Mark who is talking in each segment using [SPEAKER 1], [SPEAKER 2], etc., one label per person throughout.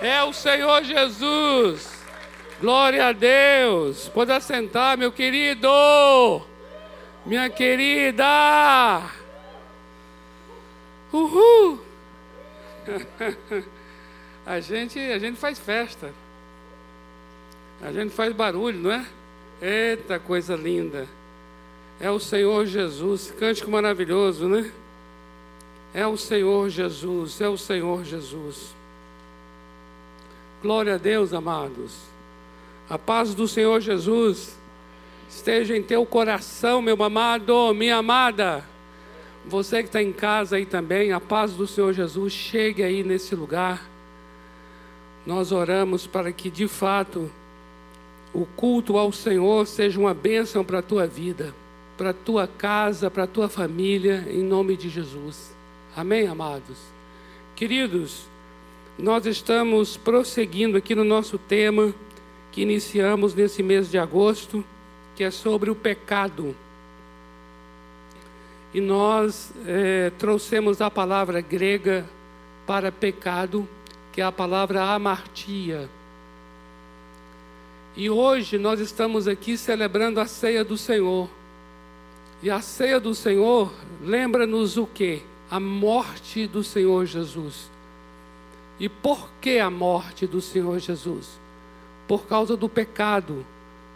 [SPEAKER 1] É o Senhor Jesus. Glória a Deus. Pode assentar, meu querido. Minha querida. Uhul. A gente, a gente faz festa. A gente faz barulho, não é? Eita coisa linda. É o Senhor Jesus. Cântico maravilhoso, né? É o Senhor Jesus. É o Senhor Jesus. Glória a Deus, amados. A paz do Senhor Jesus esteja em teu coração, meu amado, minha amada. Você que está em casa aí também, a paz do Senhor Jesus chegue aí nesse lugar. Nós oramos para que de fato o culto ao Senhor seja uma bênção para a tua vida, para a tua casa, para a tua família, em nome de Jesus. Amém, amados? Queridos, nós estamos prosseguindo aqui no nosso tema que iniciamos nesse mês de agosto, que é sobre o pecado. E nós é, trouxemos a palavra grega para pecado, que é a palavra amartia. E hoje nós estamos aqui celebrando a ceia do Senhor. E a ceia do Senhor lembra-nos o que? A morte do Senhor Jesus. E por que a morte do Senhor Jesus? Por causa do pecado,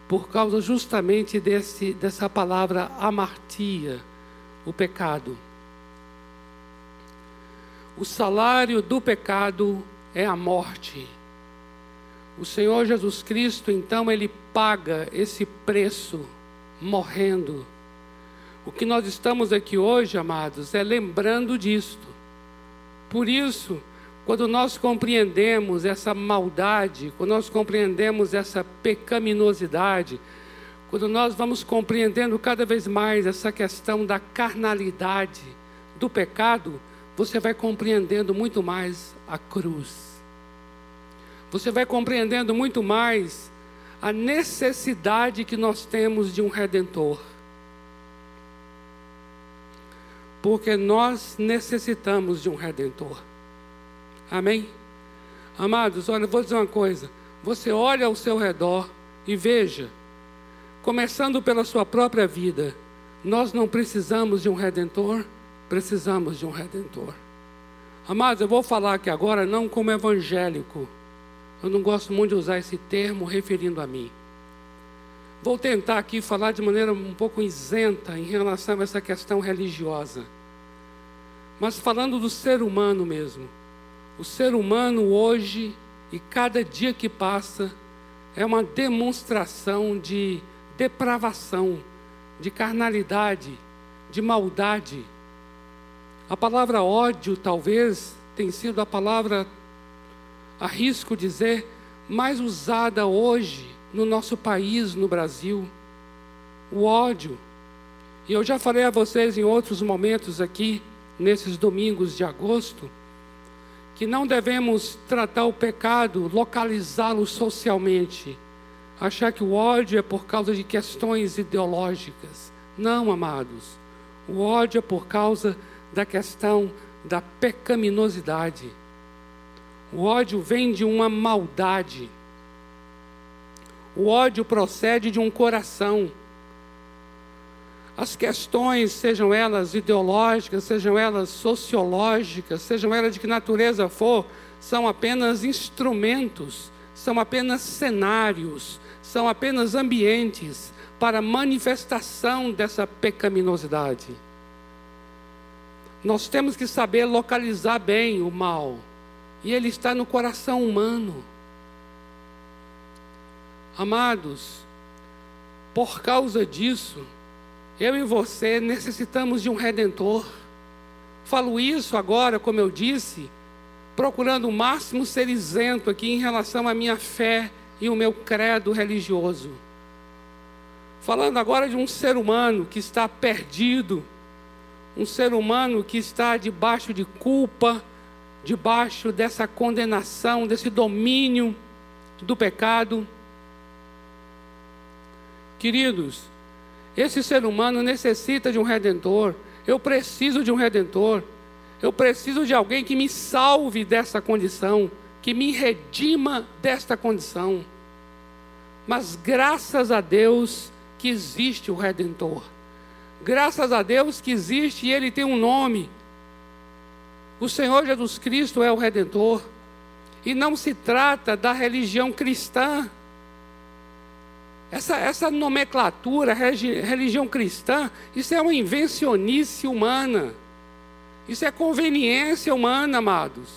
[SPEAKER 1] por causa justamente desse, dessa palavra amartia o pecado. O salário do pecado é a morte. O Senhor Jesus Cristo, então, ele paga esse preço morrendo. O que nós estamos aqui hoje, amados, é lembrando disto. Por isso, quando nós compreendemos essa maldade, quando nós compreendemos essa pecaminosidade, quando nós vamos compreendendo cada vez mais essa questão da carnalidade, do pecado, você vai compreendendo muito mais a cruz. Você vai compreendendo muito mais a necessidade que nós temos de um redentor. Porque nós necessitamos de um redentor. Amém? Amados, olha, eu vou dizer uma coisa. Você olha ao seu redor e veja começando pela sua própria vida, nós não precisamos de um redentor, precisamos de um redentor. Amados, eu vou falar aqui agora não como evangélico. Eu não gosto muito de usar esse termo referindo a mim. Vou tentar aqui falar de maneira um pouco isenta em relação a essa questão religiosa. Mas falando do ser humano mesmo. O ser humano hoje e cada dia que passa é uma demonstração de depravação, de carnalidade, de maldade. A palavra ódio, talvez, tem sido a palavra, arrisco dizer, mais usada hoje no nosso país, no Brasil. O ódio. E eu já falei a vocês em outros momentos aqui, nesses domingos de agosto, que não devemos tratar o pecado, localizá-lo socialmente achar que o ódio é por causa de questões ideológicas. Não, amados. O ódio é por causa da questão da pecaminosidade. O ódio vem de uma maldade. O ódio procede de um coração. As questões, sejam elas ideológicas, sejam elas sociológicas, sejam elas de que natureza for, são apenas instrumentos, são apenas cenários, são apenas ambientes para manifestação dessa pecaminosidade. Nós temos que saber localizar bem o mal, e ele está no coração humano. Amados, por causa disso, eu e você necessitamos de um redentor. Falo isso agora, como eu disse, procurando o máximo ser isento aqui em relação à minha fé e o meu credo religioso. Falando agora de um ser humano que está perdido, um ser humano que está debaixo de culpa, debaixo dessa condenação, desse domínio do pecado. Queridos, esse ser humano necessita de um redentor. Eu preciso de um redentor. Eu preciso de alguém que me salve dessa condição que me redima desta condição. Mas graças a Deus que existe o Redentor. Graças a Deus que existe e ele tem um nome. O Senhor Jesus Cristo é o Redentor. E não se trata da religião cristã. Essa, essa nomenclatura, religião cristã, isso é uma invencionice humana. Isso é conveniência humana, amados.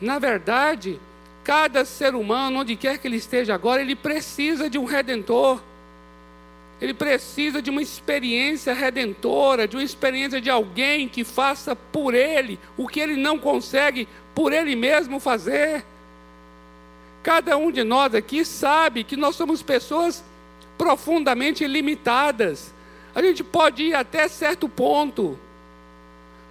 [SPEAKER 1] Na verdade, cada ser humano, onde quer que ele esteja agora, ele precisa de um redentor. Ele precisa de uma experiência redentora, de uma experiência de alguém que faça por ele o que ele não consegue por ele mesmo fazer. Cada um de nós aqui sabe que nós somos pessoas profundamente limitadas. A gente pode ir até certo ponto.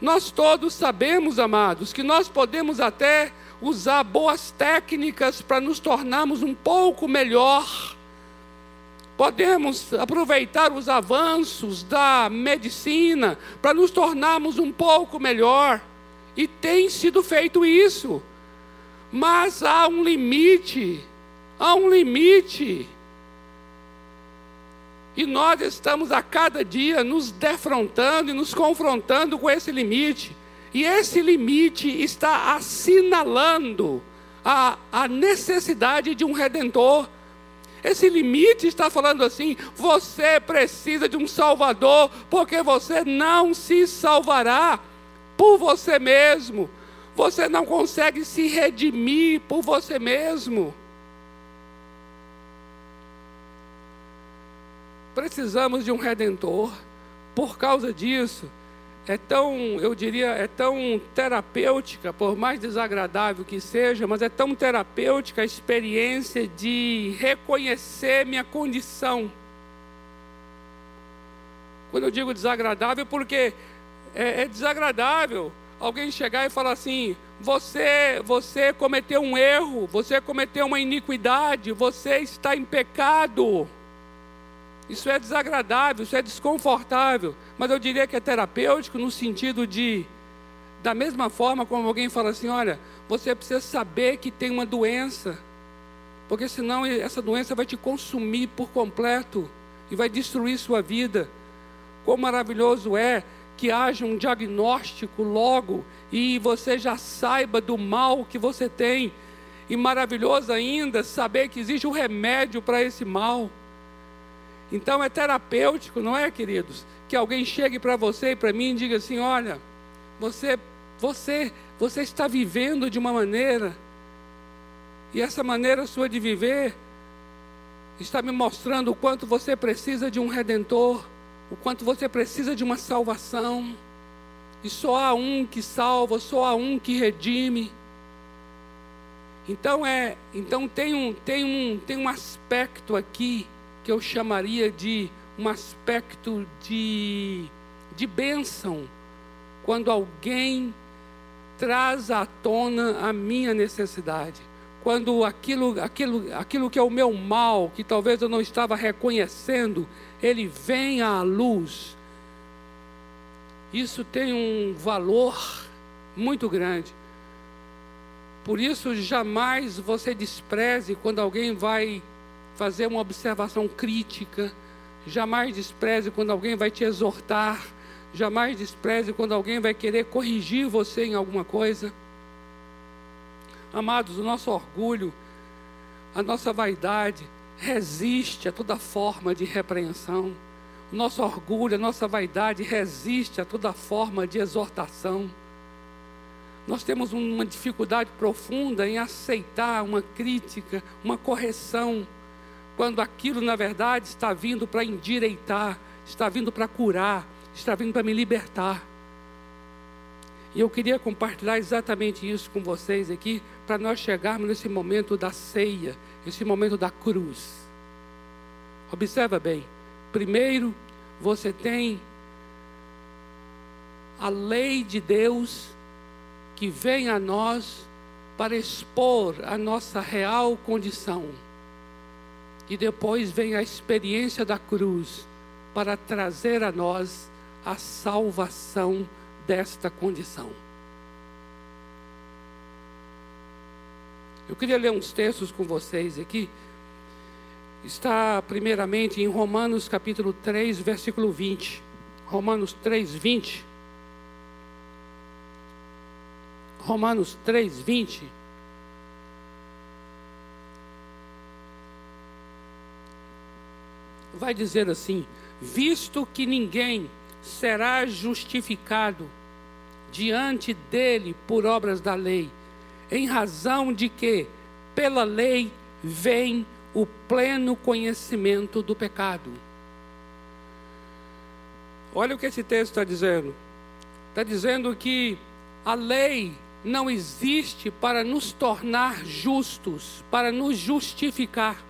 [SPEAKER 1] Nós todos sabemos, amados, que nós podemos até usar boas técnicas para nos tornarmos um pouco melhor. Podemos aproveitar os avanços da medicina para nos tornarmos um pouco melhor. E tem sido feito isso. Mas há um limite. Há um limite. E nós estamos a cada dia nos defrontando e nos confrontando com esse limite. E esse limite está assinalando a, a necessidade de um redentor. Esse limite está falando assim: você precisa de um Salvador, porque você não se salvará por você mesmo. Você não consegue se redimir por você mesmo. Precisamos de um redentor. Por causa disso, é tão, eu diria, é tão terapêutica, por mais desagradável que seja, mas é tão terapêutica a experiência de reconhecer minha condição. Quando eu digo desagradável, porque é, é desagradável alguém chegar e falar assim: você, você cometeu um erro, você cometeu uma iniquidade, você está em pecado. Isso é desagradável, isso é desconfortável, mas eu diria que é terapêutico no sentido de, da mesma forma como alguém fala assim: olha, você precisa saber que tem uma doença, porque senão essa doença vai te consumir por completo e vai destruir sua vida. Quão maravilhoso é que haja um diagnóstico logo e você já saiba do mal que você tem. E maravilhoso ainda saber que existe um remédio para esse mal. Então é terapêutico, não é, queridos? Que alguém chegue para você e para mim e diga assim: olha, você, você, você está vivendo de uma maneira, e essa maneira sua de viver está me mostrando o quanto você precisa de um redentor o quanto você precisa de uma salvação. E só há um que salva, só há um que redime. Então é, então tem um, tem um, tem um aspecto aqui que eu chamaria de um aspecto de de bênção quando alguém traz à tona a minha necessidade. Quando aquilo, aquilo, aquilo que é o meu mal, que talvez eu não estava reconhecendo, ele vem à luz. Isso tem um valor muito grande. Por isso, jamais você despreze quando alguém vai fazer uma observação crítica, jamais despreze quando alguém vai te exortar, jamais despreze quando alguém vai querer corrigir você em alguma coisa. Amados, o nosso orgulho, a nossa vaidade, resiste a toda forma de repreensão. O nosso orgulho, a nossa vaidade resiste a toda forma de exortação. Nós temos uma dificuldade profunda em aceitar uma crítica, uma correção, quando aquilo, na verdade, está vindo para endireitar, está vindo para curar, está vindo para me libertar. E eu queria compartilhar exatamente isso com vocês aqui, para nós chegarmos nesse momento da ceia, esse momento da cruz. Observa bem. Primeiro, você tem a lei de Deus que vem a nós para expor a nossa real condição. E depois vem a experiência da cruz para trazer a nós a salvação desta condição. Eu queria ler uns textos com vocês aqui. Está primeiramente em Romanos capítulo 3, versículo 20. Romanos 3, 20. Romanos 3, 20. Vai dizer assim: visto que ninguém será justificado diante dele por obras da lei, em razão de que, pela lei, vem o pleno conhecimento do pecado. Olha o que esse texto está dizendo. Está dizendo que a lei não existe para nos tornar justos, para nos justificar,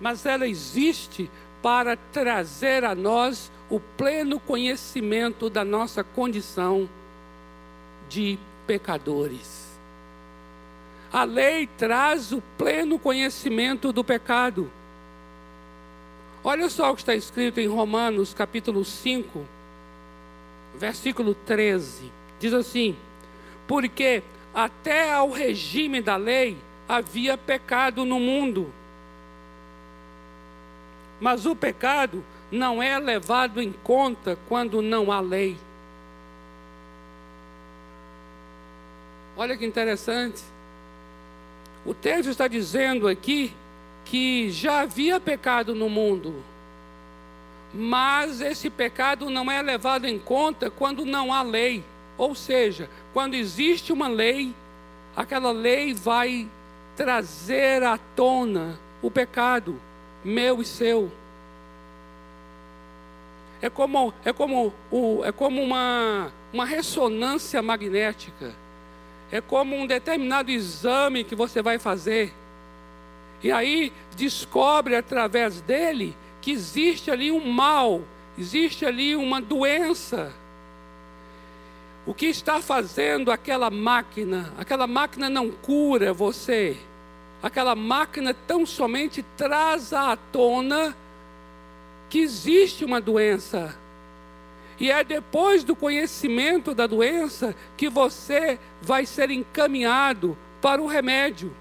[SPEAKER 1] mas ela existe para trazer a nós o pleno conhecimento da nossa condição de pecadores. A lei traz o pleno conhecimento do pecado. Olha só o que está escrito em Romanos capítulo 5, versículo 13. Diz assim: Porque até ao regime da lei havia pecado no mundo. Mas o pecado não é levado em conta quando não há lei. Olha que interessante. O texto está dizendo aqui que já havia pecado no mundo, mas esse pecado não é levado em conta quando não há lei. Ou seja, quando existe uma lei, aquela lei vai trazer à tona o pecado meu e seu. É como, é como, o, é como uma, uma ressonância magnética. É como um determinado exame que você vai fazer. E aí descobre através dele que existe ali um mal, existe ali uma doença. O que está fazendo aquela máquina? Aquela máquina não cura você. Aquela máquina tão somente traz à tona que existe uma doença. E é depois do conhecimento da doença que você vai ser encaminhado para o remédio.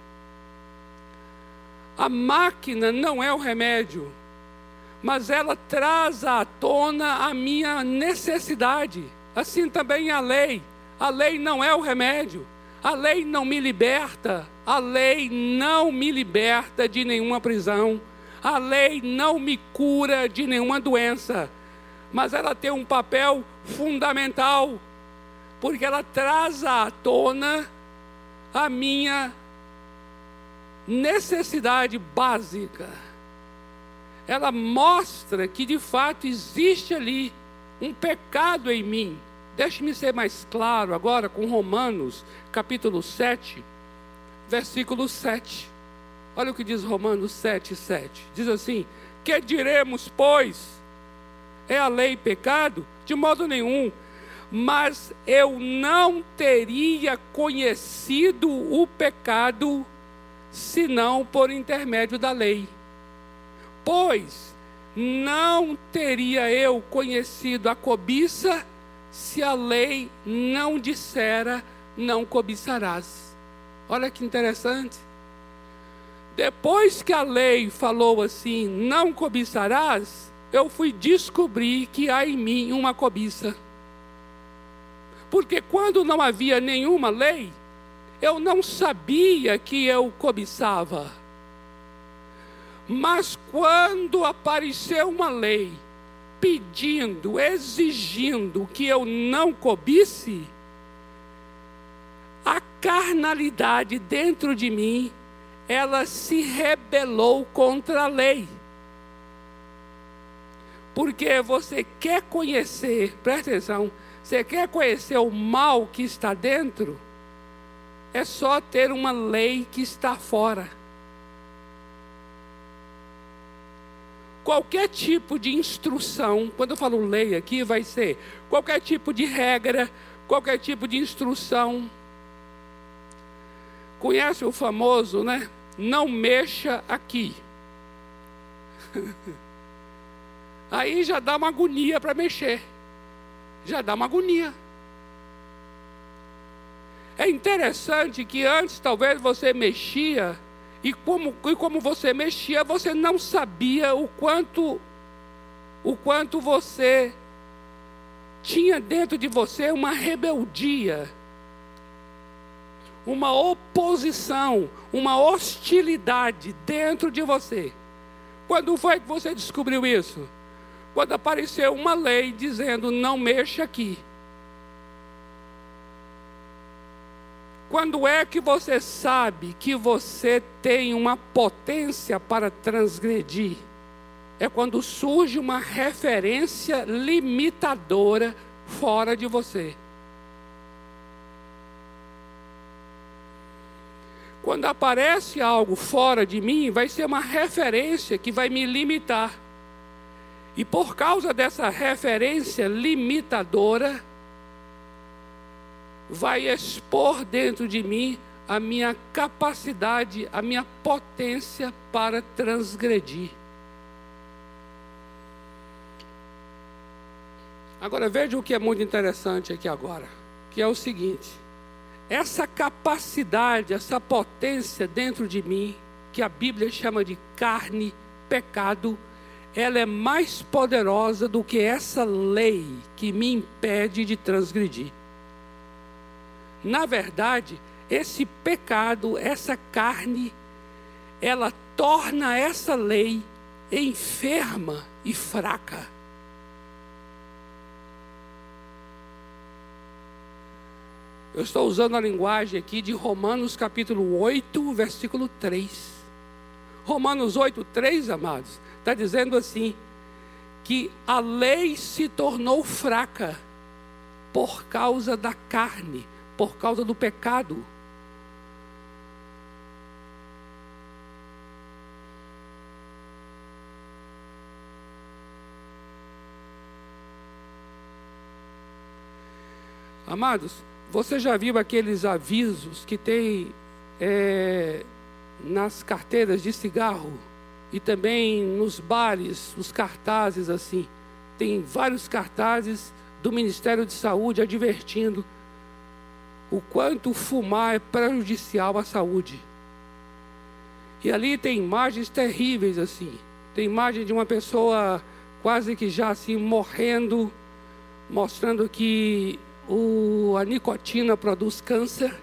[SPEAKER 1] A máquina não é o remédio, mas ela traz à tona a minha necessidade. Assim também a lei. A lei não é o remédio. A lei não me liberta. A lei não me liberta de nenhuma prisão a lei não me cura de nenhuma doença, mas ela tem um papel fundamental, porque ela traz à tona a minha necessidade básica. Ela mostra que de fato existe ali um pecado em mim. Deixe-me ser mais claro agora com Romanos, capítulo 7, versículo 7. Olha o que diz Romanos 7, 7. Diz assim: Que diremos, pois? É a lei pecado? De modo nenhum. Mas eu não teria conhecido o pecado senão por intermédio da lei. Pois não teria eu conhecido a cobiça se a lei não dissera não cobiçarás. Olha que interessante. Depois que a lei falou assim, não cobiçarás, eu fui descobrir que há em mim uma cobiça. Porque quando não havia nenhuma lei, eu não sabia que eu cobiçava. Mas quando apareceu uma lei pedindo, exigindo que eu não cobisse, a carnalidade dentro de mim ela se rebelou contra a lei. Porque você quer conhecer, presta atenção, você quer conhecer o mal que está dentro, é só ter uma lei que está fora. Qualquer tipo de instrução, quando eu falo lei aqui, vai ser qualquer tipo de regra, qualquer tipo de instrução. Conhece o famoso, né? não mexa aqui. Aí já dá uma agonia para mexer. Já dá uma agonia. É interessante que antes talvez você mexia e como, e como você mexia, você não sabia o quanto o quanto você tinha dentro de você uma rebeldia, uma oposição, uma hostilidade dentro de você. Quando foi que você descobriu isso? Quando apareceu uma lei dizendo não mexa aqui. Quando é que você sabe que você tem uma potência para transgredir? É quando surge uma referência limitadora fora de você. Quando aparece algo fora de mim, vai ser uma referência que vai me limitar. E por causa dessa referência limitadora, vai expor dentro de mim a minha capacidade, a minha potência para transgredir. Agora veja o que é muito interessante aqui agora, que é o seguinte: essa capacidade, essa potência dentro de mim, que a Bíblia chama de carne, pecado, ela é mais poderosa do que essa lei que me impede de transgredir. Na verdade, esse pecado, essa carne, ela torna essa lei enferma e fraca. Eu estou usando a linguagem aqui de Romanos capítulo 8, versículo 3. Romanos 8, 3, amados, está dizendo assim: que a lei se tornou fraca por causa da carne por causa do pecado. Amados, você já viu aqueles avisos que tem é, nas carteiras de cigarro e também nos bares, os cartazes assim? Tem vários cartazes do Ministério de Saúde advertindo o quanto fumar é prejudicial à saúde. E ali tem imagens terríveis assim. Tem imagem de uma pessoa quase que já assim morrendo, mostrando que o, a nicotina produz câncer.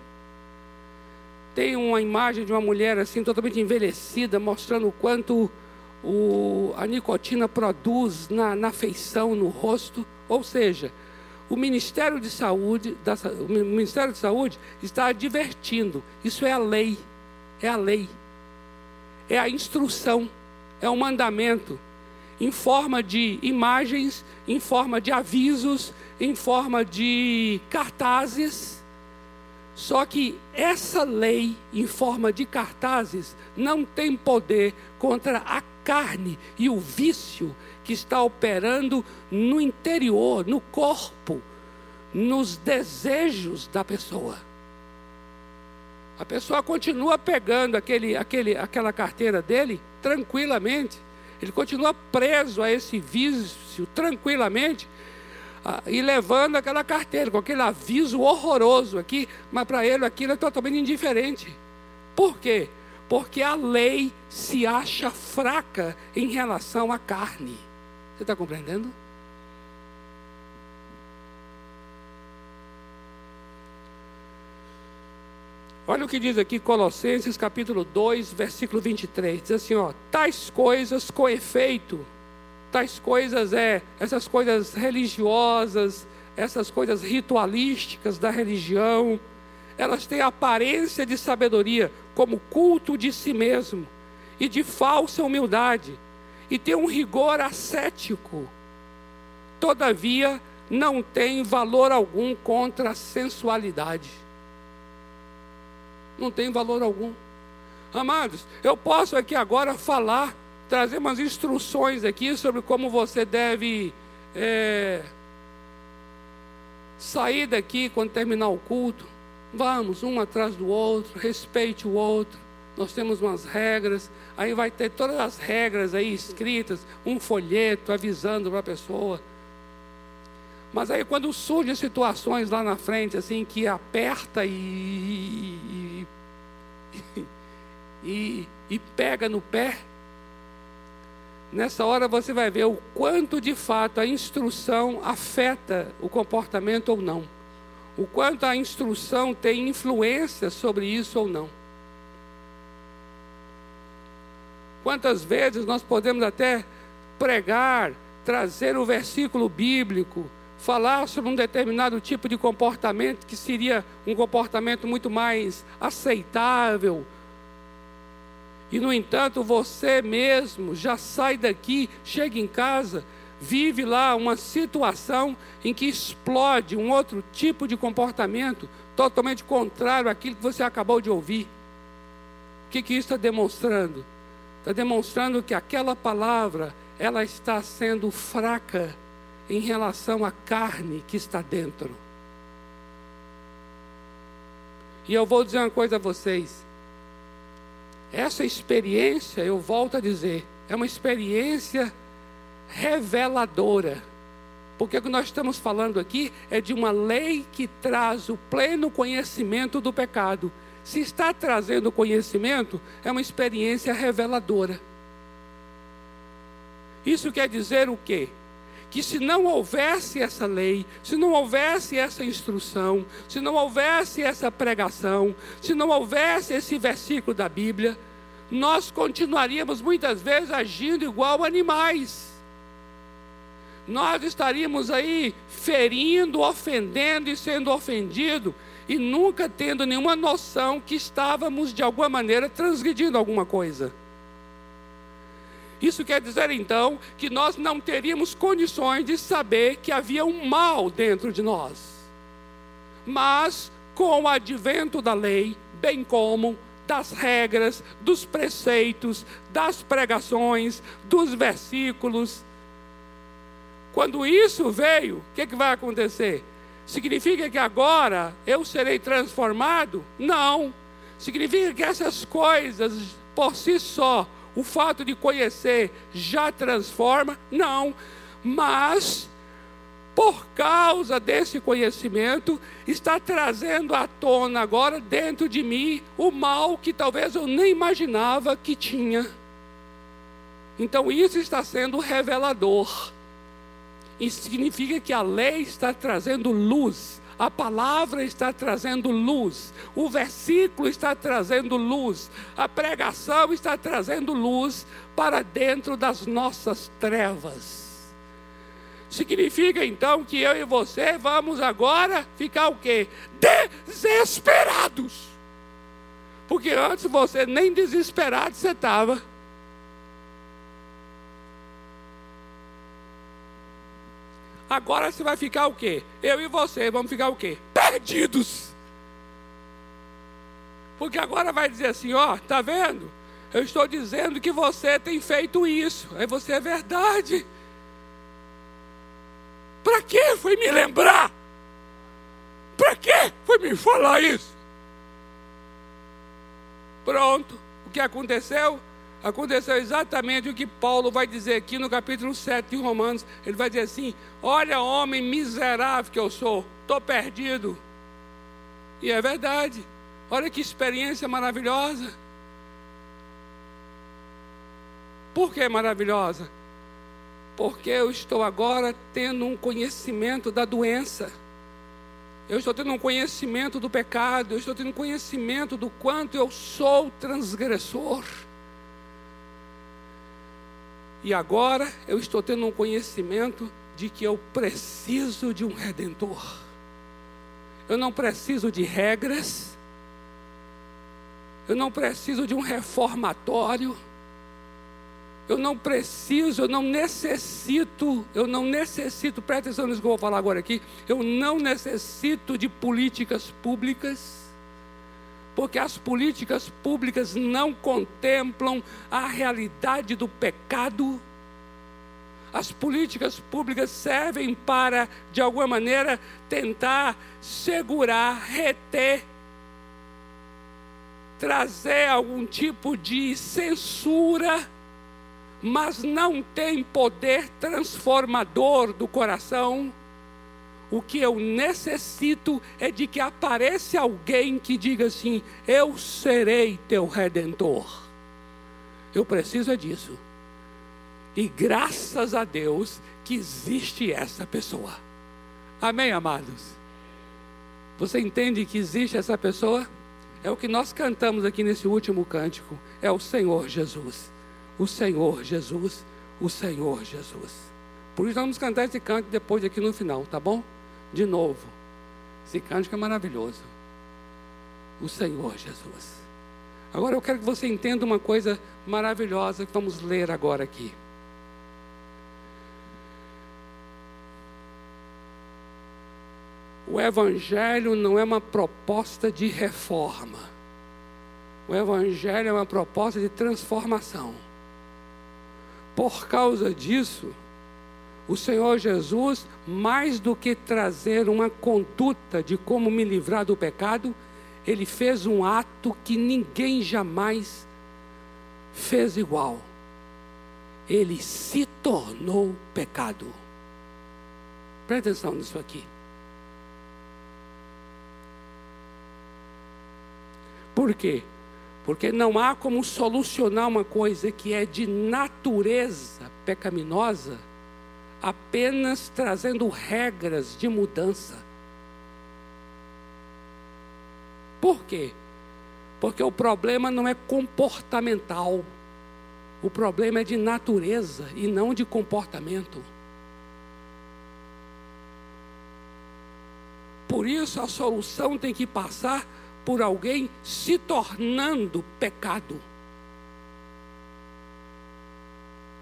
[SPEAKER 1] Tem uma imagem de uma mulher assim totalmente envelhecida, mostrando o quanto o, a nicotina produz na, na feição, no rosto. Ou seja, o Ministério de Saúde, da, o Ministério de Saúde está advertindo. Isso é a lei, é a lei, é a instrução, é o mandamento, em forma de imagens, em forma de avisos, em forma de cartazes. Só que essa lei, em forma de cartazes, não tem poder contra a carne e o vício que está operando no interior, no corpo, nos desejos da pessoa. A pessoa continua pegando aquele, aquele, aquela carteira dele tranquilamente. Ele continua preso a esse vício tranquilamente ah, e levando aquela carteira com aquele aviso horroroso aqui, mas para ele aquilo é totalmente indiferente. Por quê? Porque a lei se acha fraca em relação à carne. Você está compreendendo? Olha o que diz aqui Colossenses capítulo 2, versículo 23. Diz assim, ó, tais coisas com efeito, tais coisas é, essas coisas religiosas, essas coisas ritualísticas da religião, elas têm aparência de sabedoria, como culto de si mesmo e de falsa humildade e tem um rigor ascético. Todavia, não tem valor algum contra a sensualidade. Não tem valor algum. Amados, eu posso aqui agora falar, trazer umas instruções aqui sobre como você deve é, sair daqui quando terminar o culto. Vamos, um atrás do outro, respeite o outro nós temos umas regras, aí vai ter todas as regras aí escritas, um folheto avisando para a pessoa. Mas aí quando surgem situações lá na frente, assim, que aperta e, e, e, e pega no pé, nessa hora você vai ver o quanto de fato a instrução afeta o comportamento ou não. O quanto a instrução tem influência sobre isso ou não. Quantas vezes nós podemos até pregar, trazer o versículo bíblico, falar sobre um determinado tipo de comportamento que seria um comportamento muito mais aceitável. E, no entanto, você mesmo já sai daqui, chega em casa, vive lá uma situação em que explode um outro tipo de comportamento totalmente contrário àquilo que você acabou de ouvir. O que, que isso está demonstrando? Está demonstrando que aquela palavra ela está sendo fraca em relação à carne que está dentro. E eu vou dizer uma coisa a vocês. Essa experiência, eu volto a dizer, é uma experiência reveladora. Porque o que nós estamos falando aqui é de uma lei que traz o pleno conhecimento do pecado. Se está trazendo conhecimento, é uma experiência reveladora. Isso quer dizer o quê? Que se não houvesse essa lei, se não houvesse essa instrução, se não houvesse essa pregação, se não houvesse esse versículo da Bíblia, nós continuaríamos muitas vezes agindo igual animais. Nós estaríamos aí ferindo, ofendendo e sendo ofendido e nunca tendo nenhuma noção que estávamos de alguma maneira transgredindo alguma coisa. Isso quer dizer então que nós não teríamos condições de saber que havia um mal dentro de nós. Mas com o advento da lei, bem como das regras, dos preceitos, das pregações, dos versículos, quando isso veio, o que, que vai acontecer? Significa que agora eu serei transformado? Não. Significa que essas coisas por si só o fato de conhecer já transforma? Não. Mas, por causa desse conhecimento, está trazendo à tona agora dentro de mim o mal que talvez eu nem imaginava que tinha. Então, isso está sendo revelador. Isso significa que a lei está trazendo luz a palavra está trazendo luz, o versículo está trazendo luz, a pregação está trazendo luz para dentro das nossas trevas. Significa então que eu e você vamos agora ficar o quê? Desesperados. Porque antes você nem desesperado você estava. Agora você vai ficar o quê? Eu e você vamos ficar o quê? Perdidos. Porque agora vai dizer assim, ó, tá vendo? Eu estou dizendo que você tem feito isso. Aí você é verdade. Para que foi me lembrar? Para que foi me falar isso? Pronto. O que aconteceu? Aconteceu exatamente o que Paulo vai dizer aqui no capítulo 7 de Romanos. Ele vai dizer assim: Olha, homem miserável que eu sou, estou perdido. E é verdade. Olha que experiência maravilhosa. Por que maravilhosa? Porque eu estou agora tendo um conhecimento da doença. Eu estou tendo um conhecimento do pecado, eu estou tendo um conhecimento do quanto eu sou transgressor. E agora eu estou tendo um conhecimento de que eu preciso de um redentor. Eu não preciso de regras. Eu não preciso de um reformatório. Eu não preciso, eu não necessito, eu não necessito, presta atenção nisso que eu vou falar agora aqui. Eu não necessito de políticas públicas porque as políticas públicas não contemplam a realidade do pecado. As políticas públicas servem para, de alguma maneira, tentar segurar, reter, trazer algum tipo de censura, mas não tem poder transformador do coração O que eu necessito é de que apareça alguém que diga assim: Eu serei teu redentor. Eu preciso é disso. E graças a Deus que existe essa pessoa. Amém, amados? Você entende que existe essa pessoa? É o que nós cantamos aqui nesse último cântico. É o Senhor Jesus. O Senhor Jesus. O Senhor Jesus. Por isso vamos cantar esse canto depois aqui no final, tá bom? De novo. Esse cântico é maravilhoso. O Senhor Jesus. Agora eu quero que você entenda uma coisa maravilhosa que vamos ler agora aqui. O Evangelho não é uma proposta de reforma. O Evangelho é uma proposta de transformação. Por causa disso, o Senhor Jesus, mais do que trazer uma conduta de como me livrar do pecado, ele fez um ato que ninguém jamais fez igual. Ele se tornou pecado. Presta atenção nisso aqui. Por quê? Porque não há como solucionar uma coisa que é de natureza pecaminosa apenas trazendo regras de mudança. Por quê? Porque o problema não é comportamental. O problema é de natureza e não de comportamento. Por isso a solução tem que passar por alguém se tornando pecado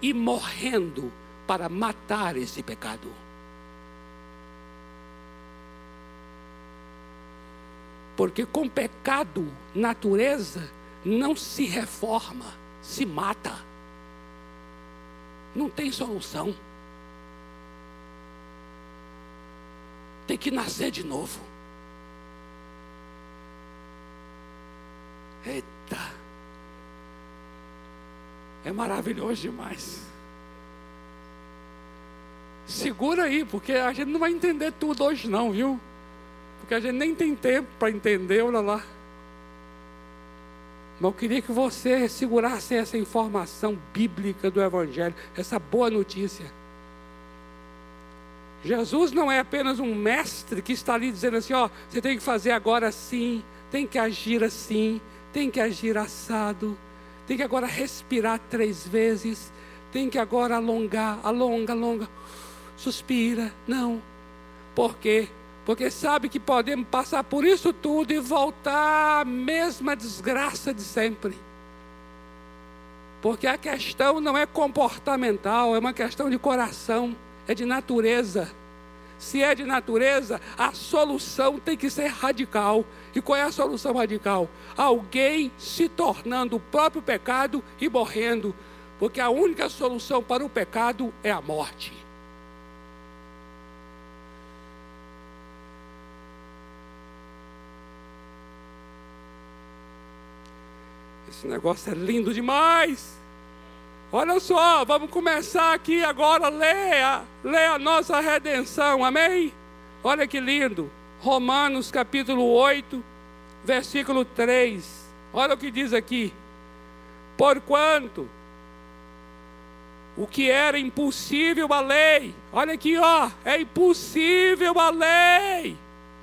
[SPEAKER 1] e morrendo para matar esse pecado. Porque com pecado, natureza não se reforma, se mata. Não tem solução. Tem que nascer de novo. Eita! É maravilhoso demais. Segura aí, porque a gente não vai entender tudo hoje, não, viu? Porque a gente nem tem tempo para entender, olha lá. Mas eu queria que você segurasse essa informação bíblica do Evangelho, essa boa notícia. Jesus não é apenas um mestre que está ali dizendo assim: ó, você tem que fazer agora assim, tem que agir assim, tem que agir assado, tem que agora respirar três vezes, tem que agora alongar, alonga, alonga, suspira. Não. Por quê? Porque sabe que podemos passar por isso tudo e voltar à mesma desgraça de sempre. Porque a questão não é comportamental, é uma questão de coração, é de natureza. Se é de natureza, a solução tem que ser radical. E qual é a solução radical? Alguém se tornando o próprio pecado e morrendo. Porque a única solução para o pecado é a morte. Esse negócio é lindo demais. Olha só, vamos começar aqui agora, leia, leia a nossa redenção, amém? Olha que lindo, Romanos capítulo 8, versículo 3, olha o que diz aqui, porquanto o que era impossível à lei, olha aqui ó, é impossível à lei,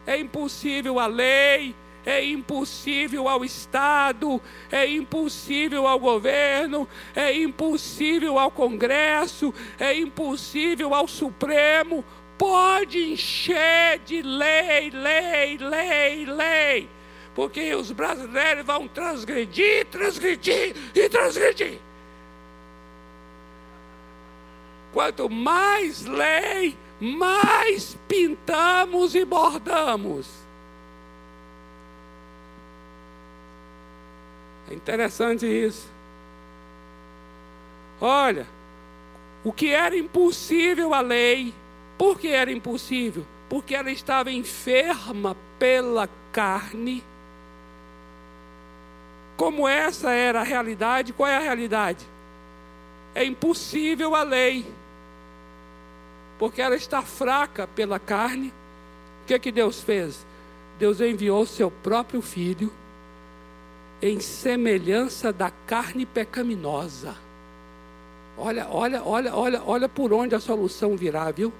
[SPEAKER 1] é impossível à lei, é impossível ao Estado, é impossível ao governo, é impossível ao Congresso, é impossível ao Supremo. Pode encher de lei, lei, lei, lei, porque os brasileiros vão transgredir, transgredir e transgredir. Quanto mais lei, mais pintamos e bordamos. É interessante isso. Olha, o que era impossível à lei, por que era impossível? Porque ela estava enferma pela carne. Como essa era a realidade, qual é a realidade? É impossível a lei, porque ela está fraca pela carne, que, que Deus fez? Deus enviou seu próprio filho em semelhança da carne pecaminosa. Olha, olha, olha, olha, olha por onde a solução virá, viu?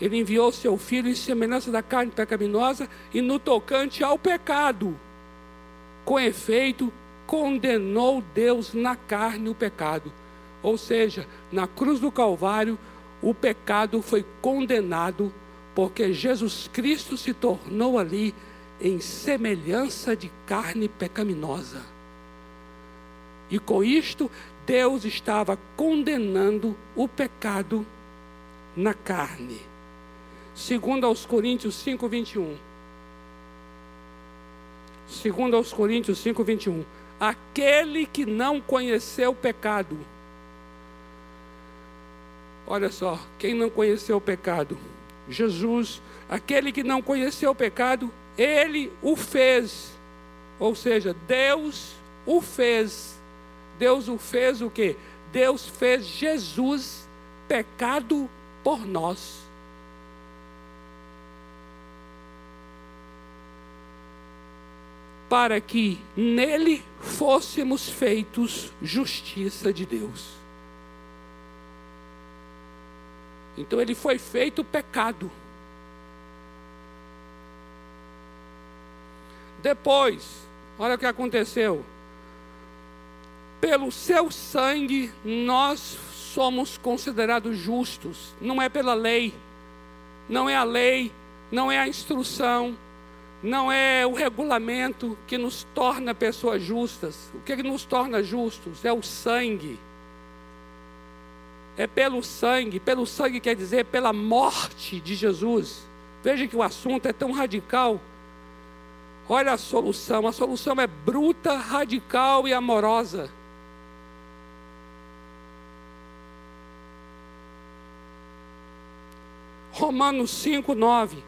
[SPEAKER 1] Ele enviou seu filho em semelhança da carne pecaminosa e no tocante ao pecado. Com efeito, condenou Deus na carne o pecado. Ou seja, na cruz do Calvário, o pecado foi condenado, porque Jesus Cristo se tornou ali em semelhança de carne pecaminosa. E com isto, Deus estava condenando o pecado na carne. Segundo aos Coríntios 5, 21. Segundo aos Coríntios 5, 21. Aquele que não conheceu o pecado. Olha só, quem não conheceu o pecado? Jesus, aquele que não conheceu o pecado, ele o fez. Ou seja, Deus o fez. Deus o fez o quê? Deus fez Jesus pecado por nós. Para que nele fôssemos feitos justiça de Deus. Então ele foi feito pecado. Depois, olha o que aconteceu. Pelo seu sangue nós somos considerados justos. Não é pela lei, não é a lei, não é a instrução, não é o regulamento que nos torna pessoas justas. O que nos torna justos é o sangue. É pelo sangue, pelo sangue quer dizer pela morte de Jesus. Veja que o assunto é tão radical Olha a solução: a solução é bruta, radical e amorosa. Romanos 5, 9.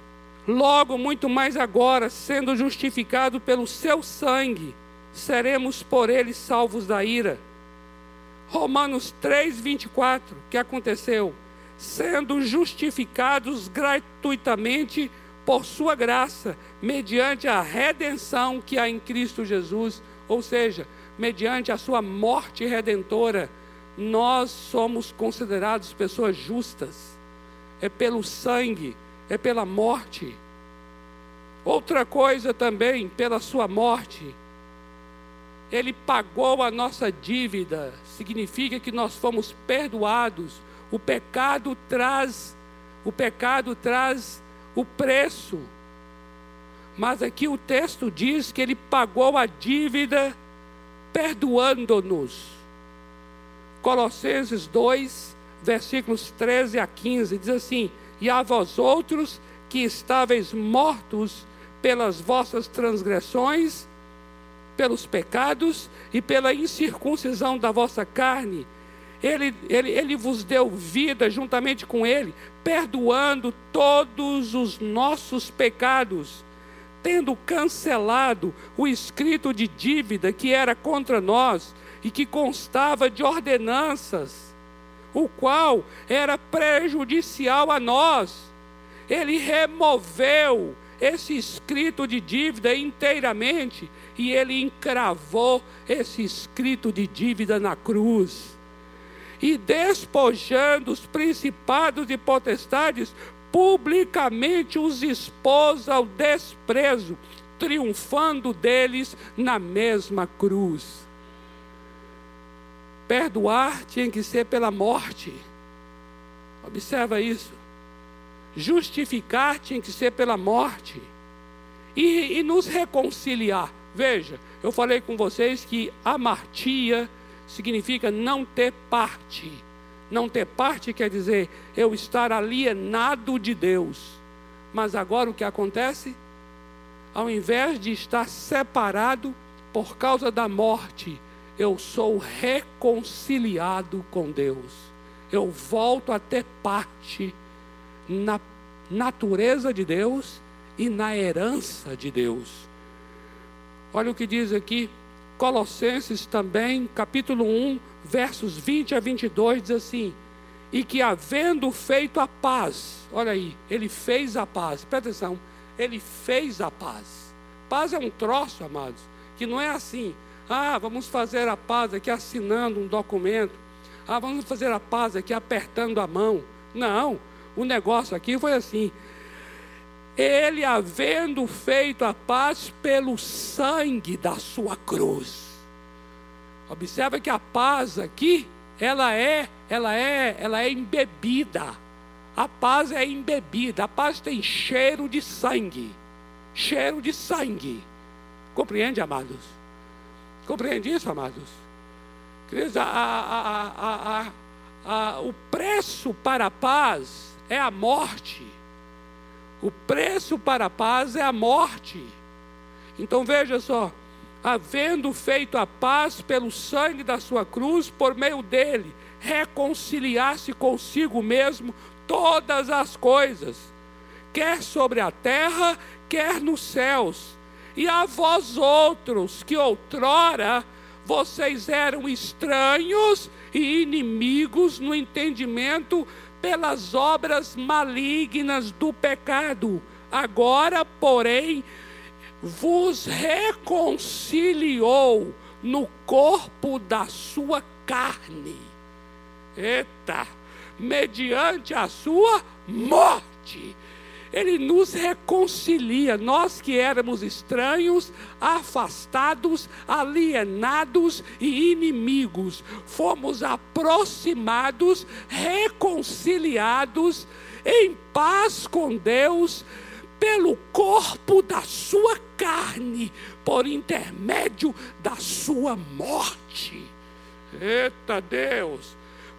[SPEAKER 1] Logo, muito mais agora, sendo justificado pelo seu sangue, seremos por ele salvos da ira. Romanos 3, 24. O que aconteceu? Sendo justificados gratuitamente por sua graça, mediante a redenção que há em Cristo Jesus, ou seja, mediante a sua morte redentora, nós somos considerados pessoas justas. É pelo sangue, é pela morte. Outra coisa também, pela sua morte, ele pagou a nossa dívida, significa que nós fomos perdoados. O pecado traz, o pecado traz o preço. Mas aqui o texto diz que ele pagou a dívida perdoando-nos. Colossenses 2, versículos 13 a 15, diz assim: E a vós outros que estáveis mortos pelas vossas transgressões, pelos pecados e pela incircuncisão da vossa carne, ele, ele, ele vos deu vida juntamente com Ele, perdoando todos os nossos pecados, tendo cancelado o escrito de dívida que era contra nós e que constava de ordenanças, o qual era prejudicial a nós. Ele removeu esse escrito de dívida inteiramente e ele encravou esse escrito de dívida na cruz e despojando os principados e potestades, publicamente os expôs ao desprezo, triunfando deles na mesma cruz. Perdoar tinha que ser pela morte. Observa isso. Justificar tinha que ser pela morte. E, e nos reconciliar. Veja, eu falei com vocês que a martia significa não ter parte. Não ter parte quer dizer eu estar alienado de Deus. Mas agora o que acontece? Ao invés de estar separado por causa da morte, eu sou reconciliado com Deus. Eu volto a ter parte na natureza de Deus e na herança de Deus. Olha o que diz aqui Colossenses também, capítulo 1, versos 20 a 22, diz assim: e que havendo feito a paz, olha aí, ele fez a paz, presta atenção, ele fez a paz. Paz é um troço, amados, que não é assim, ah, vamos fazer a paz aqui assinando um documento, ah, vamos fazer a paz aqui apertando a mão. Não, o negócio aqui foi assim, ele havendo feito a paz pelo sangue da sua cruz. Observa que a paz aqui, ela é, ela é, ela é embebida. A paz é embebida. A paz tem cheiro de sangue. Cheiro de sangue. Compreende, amados? Compreende isso, amados? Queridos, a, a, a, o preço para a paz é a morte. O preço para a paz é a morte. Então veja só, havendo feito a paz pelo sangue da sua cruz, por meio dele, reconciliar-se consigo mesmo todas as coisas, quer sobre a terra, quer nos céus. E a vós outros, que outrora vocês eram estranhos e inimigos no entendimento pelas obras malignas do pecado. Agora, porém, vos reconciliou no corpo da sua carne. Eita! Mediante a sua morte ele nos reconcilia, nós que éramos estranhos, afastados, alienados e inimigos, fomos aproximados, reconciliados em paz com Deus pelo corpo da sua carne, por intermédio da sua morte. Eita Deus!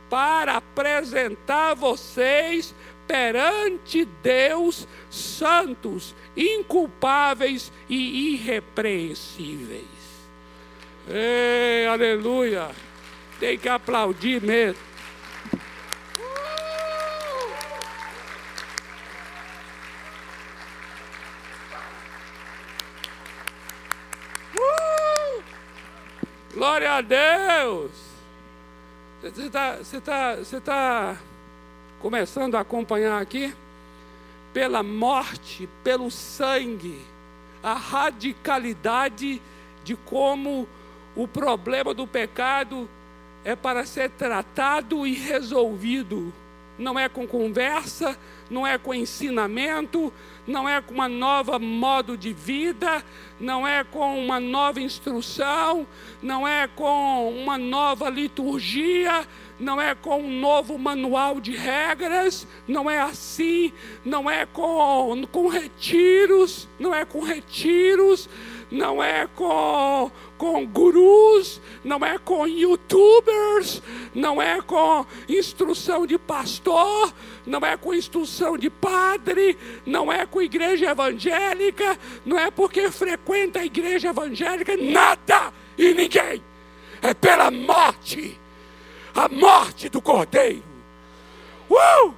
[SPEAKER 1] Para apresentar vocês perante Deus santos, inculpáveis e irrepreensíveis. Ei, aleluia! Tem que aplaudir mesmo. Uh! Glória a Deus! Você está você tá, você tá começando a acompanhar aqui, pela morte, pelo sangue, a radicalidade de como o problema do pecado é para ser tratado e resolvido. Não é com conversa, não é com ensinamento, não é com uma nova modo de vida, não é com uma nova instrução, não é com uma nova liturgia, não é com um novo manual de regras, não é assim, não é com, com retiros, não é com retiros, não é com, com gurus, não é com youtubers, não é com instrução de pastor, não é com instrução de padre, não é com igreja evangélica, não é porque frequenta a igreja evangélica, nada e ninguém, é pela morte a morte do Cordeiro. Uh!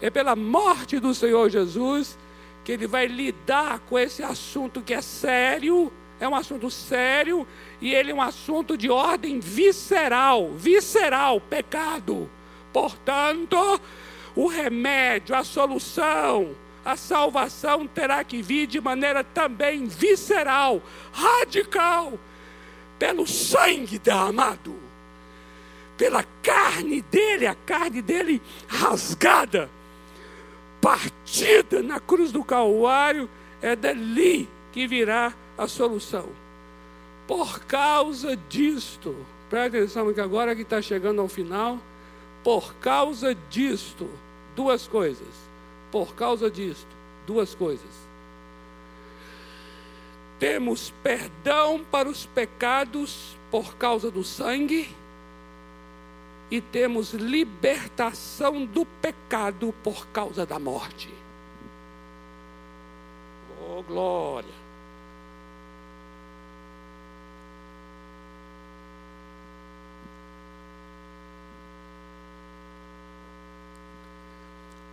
[SPEAKER 1] É pela morte do Senhor Jesus que ele vai lidar com esse assunto que é sério, é um assunto sério e ele é um assunto de ordem visceral, visceral, pecado. Portanto, o remédio, a solução, a salvação terá que vir de maneira também visceral, radical, pelo sangue derramado pela carne dele, a carne dele rasgada, partida na cruz do Calvário, é dali que virá a solução. Por causa disto, presta atenção que agora que está chegando ao final, por causa disto, duas coisas. Por causa disto, duas coisas. Temos perdão para os pecados por causa do sangue e temos libertação do pecado por causa da morte. Oh, glória!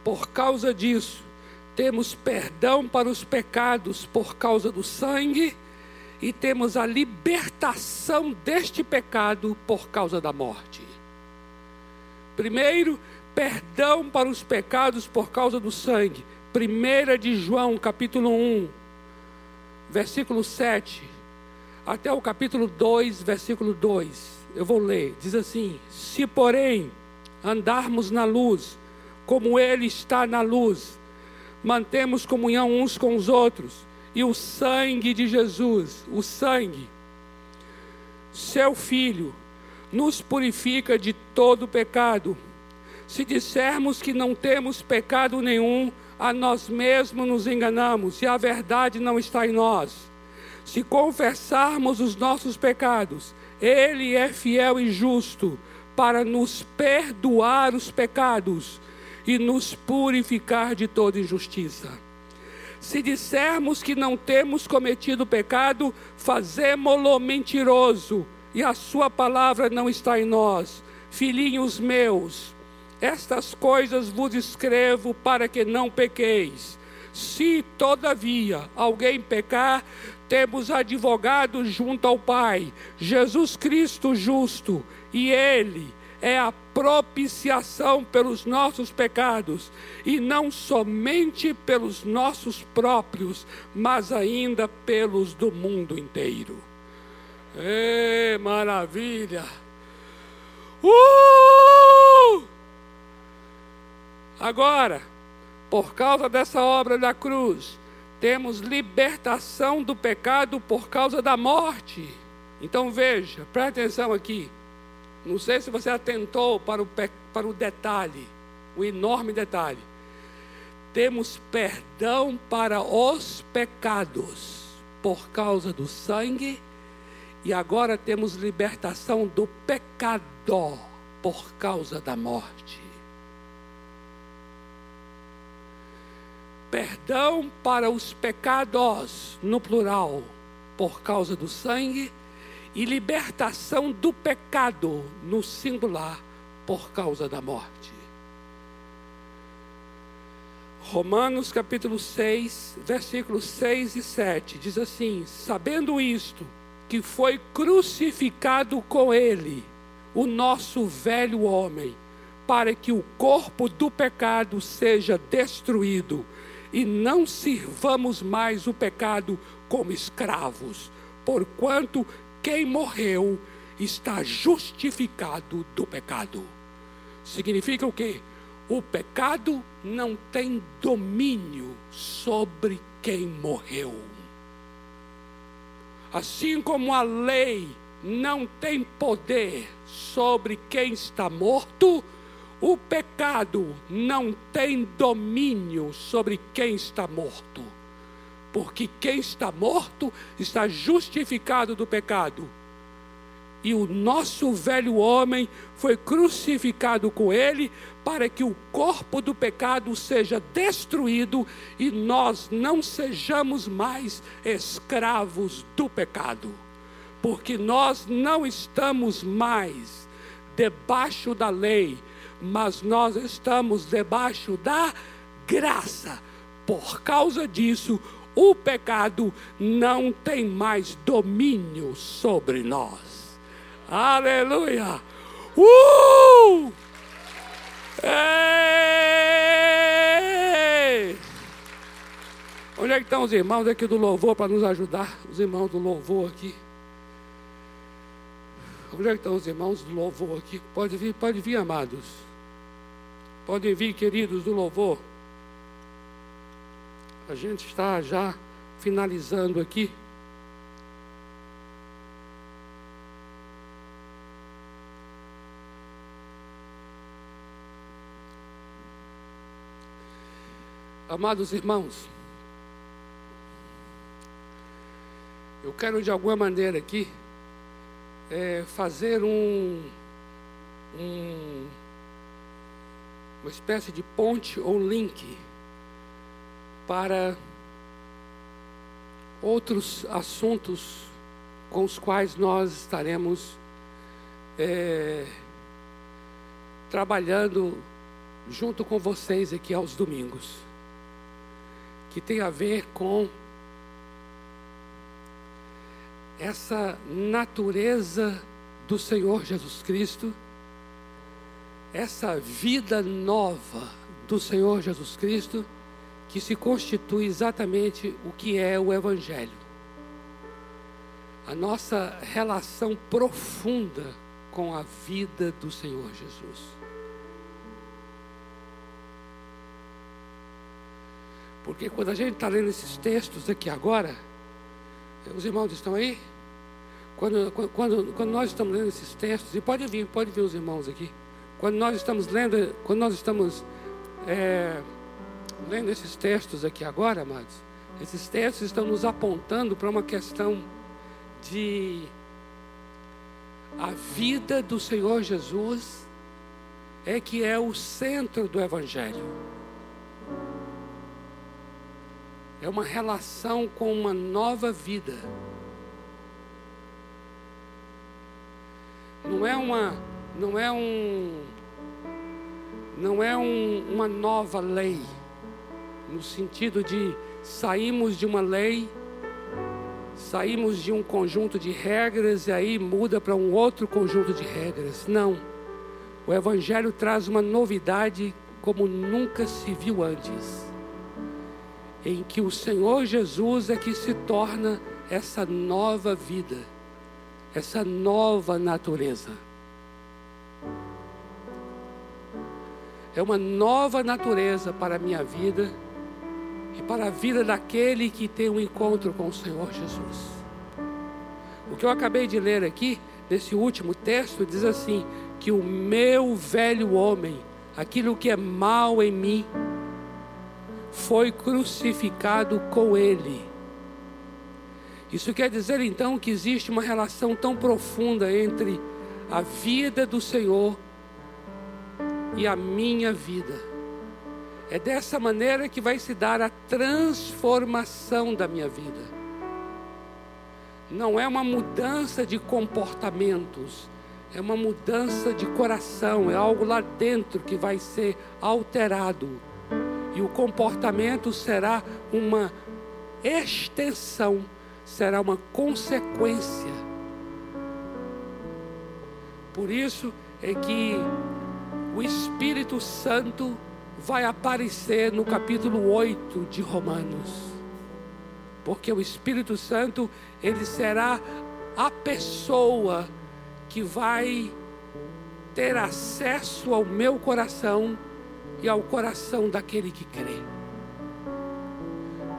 [SPEAKER 1] Por causa disso, temos perdão para os pecados por causa do sangue e temos a libertação deste pecado por causa da morte. Primeiro, perdão para os pecados por causa do sangue. 1 de João, capítulo 1, versículo 7, até o capítulo 2, versículo 2. Eu vou ler. Diz assim: Se, porém, andarmos na luz, como Ele está na luz, mantemos comunhão uns com os outros, e o sangue de Jesus, o sangue, seu Filho, nos purifica de todo pecado. Se dissermos que não temos pecado nenhum, a nós mesmos nos enganamos e a verdade não está em nós. Se confessarmos os nossos pecados, Ele é fiel e justo para nos perdoar os pecados e nos purificar de toda injustiça. Se dissermos que não temos cometido pecado, fazemo-lo mentiroso e a Sua palavra não está em nós. Filhinhos meus, estas coisas vos escrevo para que não pequeis. Se, todavia, alguém pecar, temos advogado junto ao Pai, Jesus Cristo justo, e Ele é a propiciação pelos nossos pecados, e não somente pelos nossos próprios, mas ainda pelos do mundo inteiro. Ê, maravilha! Uh! Agora, por causa dessa obra da cruz, temos libertação do pecado por causa da morte. Então veja, preste atenção aqui. Não sei se você atentou para o, para o detalhe, o enorme detalhe. Temos perdão para os pecados por causa do sangue e agora temos libertação do pecador por causa da morte. Perdão para os pecados, no plural, por causa do sangue, e libertação do pecado, no singular, por causa da morte. Romanos capítulo 6, versículos 6 e 7 diz assim: Sabendo isto, que foi crucificado com ele o nosso velho homem, para que o corpo do pecado seja destruído e não sirvamos mais o pecado como escravos, porquanto quem morreu está justificado do pecado. Significa o quê? O pecado não tem domínio sobre quem morreu. Assim como a lei não tem poder sobre quem está morto, o pecado não tem domínio sobre quem está morto. Porque quem está morto está justificado do pecado e o nosso velho homem foi crucificado com ele para que o corpo do pecado seja destruído e nós não sejamos mais escravos do pecado. Porque nós não estamos mais debaixo da lei, mas nós estamos debaixo da graça. Por causa disso, o pecado não tem mais domínio sobre nós. Aleluia! Uh! Ei! Onde é que estão os irmãos aqui do louvor para nos ajudar? Os irmãos do louvor aqui. Onde é que estão os irmãos do louvor aqui? Pode vir, pode vir, amados. Podem vir, queridos do louvor. A gente está já finalizando aqui. Amados irmãos, eu quero de alguma maneira aqui é, fazer um, um, uma espécie de ponte ou link para outros assuntos com os quais nós estaremos é, trabalhando junto com vocês aqui aos domingos que tem a ver com essa natureza do Senhor Jesus Cristo, essa vida nova do Senhor Jesus Cristo, que se constitui exatamente o que é o Evangelho. A nossa relação profunda com a vida do Senhor Jesus. Porque quando a gente está lendo esses textos aqui agora, os irmãos estão aí? Quando, quando, quando nós estamos lendo esses textos, e pode vir, pode vir os irmãos aqui. Quando nós estamos lendo, quando nós estamos é, lendo esses textos aqui agora, amados, esses textos estão nos apontando para uma questão de a vida do Senhor Jesus é que é o centro do Evangelho. É uma relação com uma nova vida. Não é uma, não é um, não é um, uma nova lei, no sentido de saímos de uma lei, saímos de um conjunto de regras e aí muda para um outro conjunto de regras. Não. O Evangelho traz uma novidade como nunca se viu antes, em que o Senhor Jesus é que se torna essa nova vida essa nova natureza. É uma nova natureza para a minha vida e para a vida daquele que tem um encontro com o Senhor Jesus. O que eu acabei de ler aqui, nesse último texto, diz assim: que o meu velho homem, aquilo que é mal em mim, foi crucificado com ele isso quer dizer então que existe uma relação tão profunda entre a vida do Senhor e a minha vida. É dessa maneira que vai se dar a transformação da minha vida. Não é uma mudança de comportamentos, é uma mudança de coração, é algo lá dentro que vai ser alterado. E o comportamento será uma extensão será uma consequência. Por isso é que o Espírito Santo vai aparecer no capítulo 8 de Romanos. Porque o Espírito Santo, ele será a pessoa que vai ter acesso ao meu coração e ao coração daquele que crê.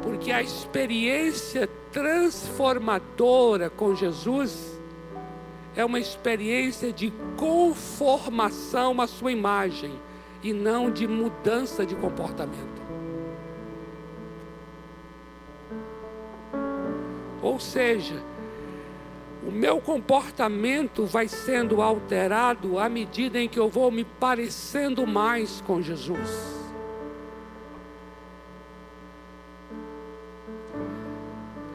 [SPEAKER 1] Porque a experiência transformadora com Jesus é uma experiência de conformação à sua imagem e não de mudança de comportamento. Ou seja, o meu comportamento vai sendo alterado à medida em que eu vou me parecendo mais com Jesus.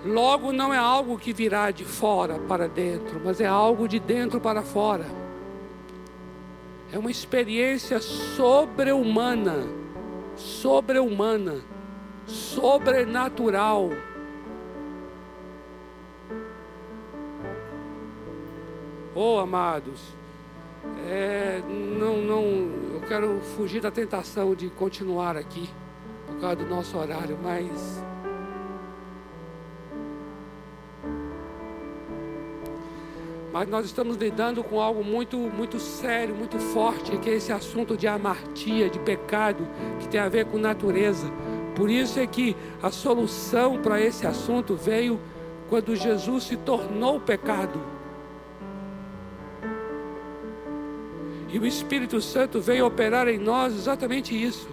[SPEAKER 1] Logo, não é algo que virá de fora para dentro, mas é algo de dentro para fora. É uma experiência sobre-humana, sobre-humana, sobrenatural. Oh, amados, é, não, não, eu quero fugir da tentação de continuar aqui por causa do nosso horário, mas Mas nós estamos lidando com algo muito, muito sério, muito forte, que é esse assunto de amartia, de pecado, que tem a ver com natureza. Por isso é que a solução para esse assunto veio quando Jesus se tornou pecado. E o Espírito Santo veio operar em nós exatamente isso.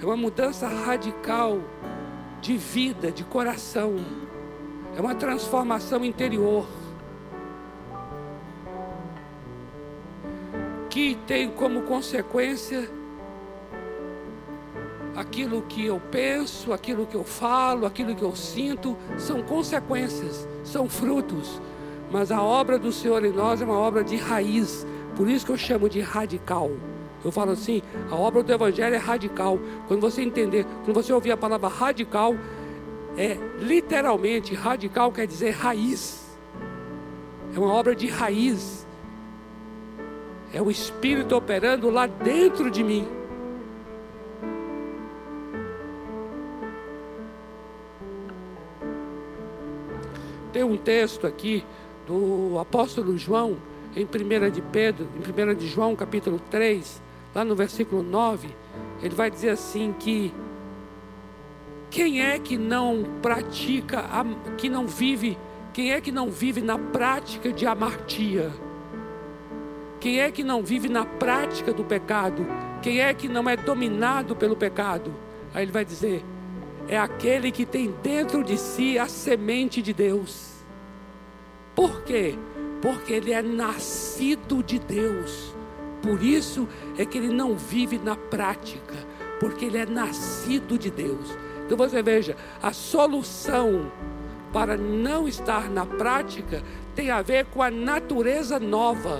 [SPEAKER 1] É uma mudança radical de vida, de coração. É uma transformação interior. que tem como consequência aquilo que eu penso, aquilo que eu falo, aquilo que eu sinto, são consequências, são frutos. Mas a obra do Senhor em nós é uma obra de raiz, por isso que eu chamo de radical. Eu falo assim, a obra do Evangelho é radical. Quando você entender, quando você ouvir a palavra radical, é literalmente radical quer dizer raiz. É uma obra de raiz é o Espírito operando lá dentro de mim. Tem um texto aqui do apóstolo João, em 1 de Pedro, em 1 de João, capítulo 3, lá no versículo 9, ele vai dizer assim que quem é que não pratica, que não vive, quem é que não vive na prática de amartia? Quem é que não vive na prática do pecado? Quem é que não é dominado pelo pecado? Aí ele vai dizer: é aquele que tem dentro de si a semente de Deus. Por quê? Porque ele é nascido de Deus. Por isso é que ele não vive na prática, porque ele é nascido de Deus. Então você veja, a solução para não estar na prática tem a ver com a natureza nova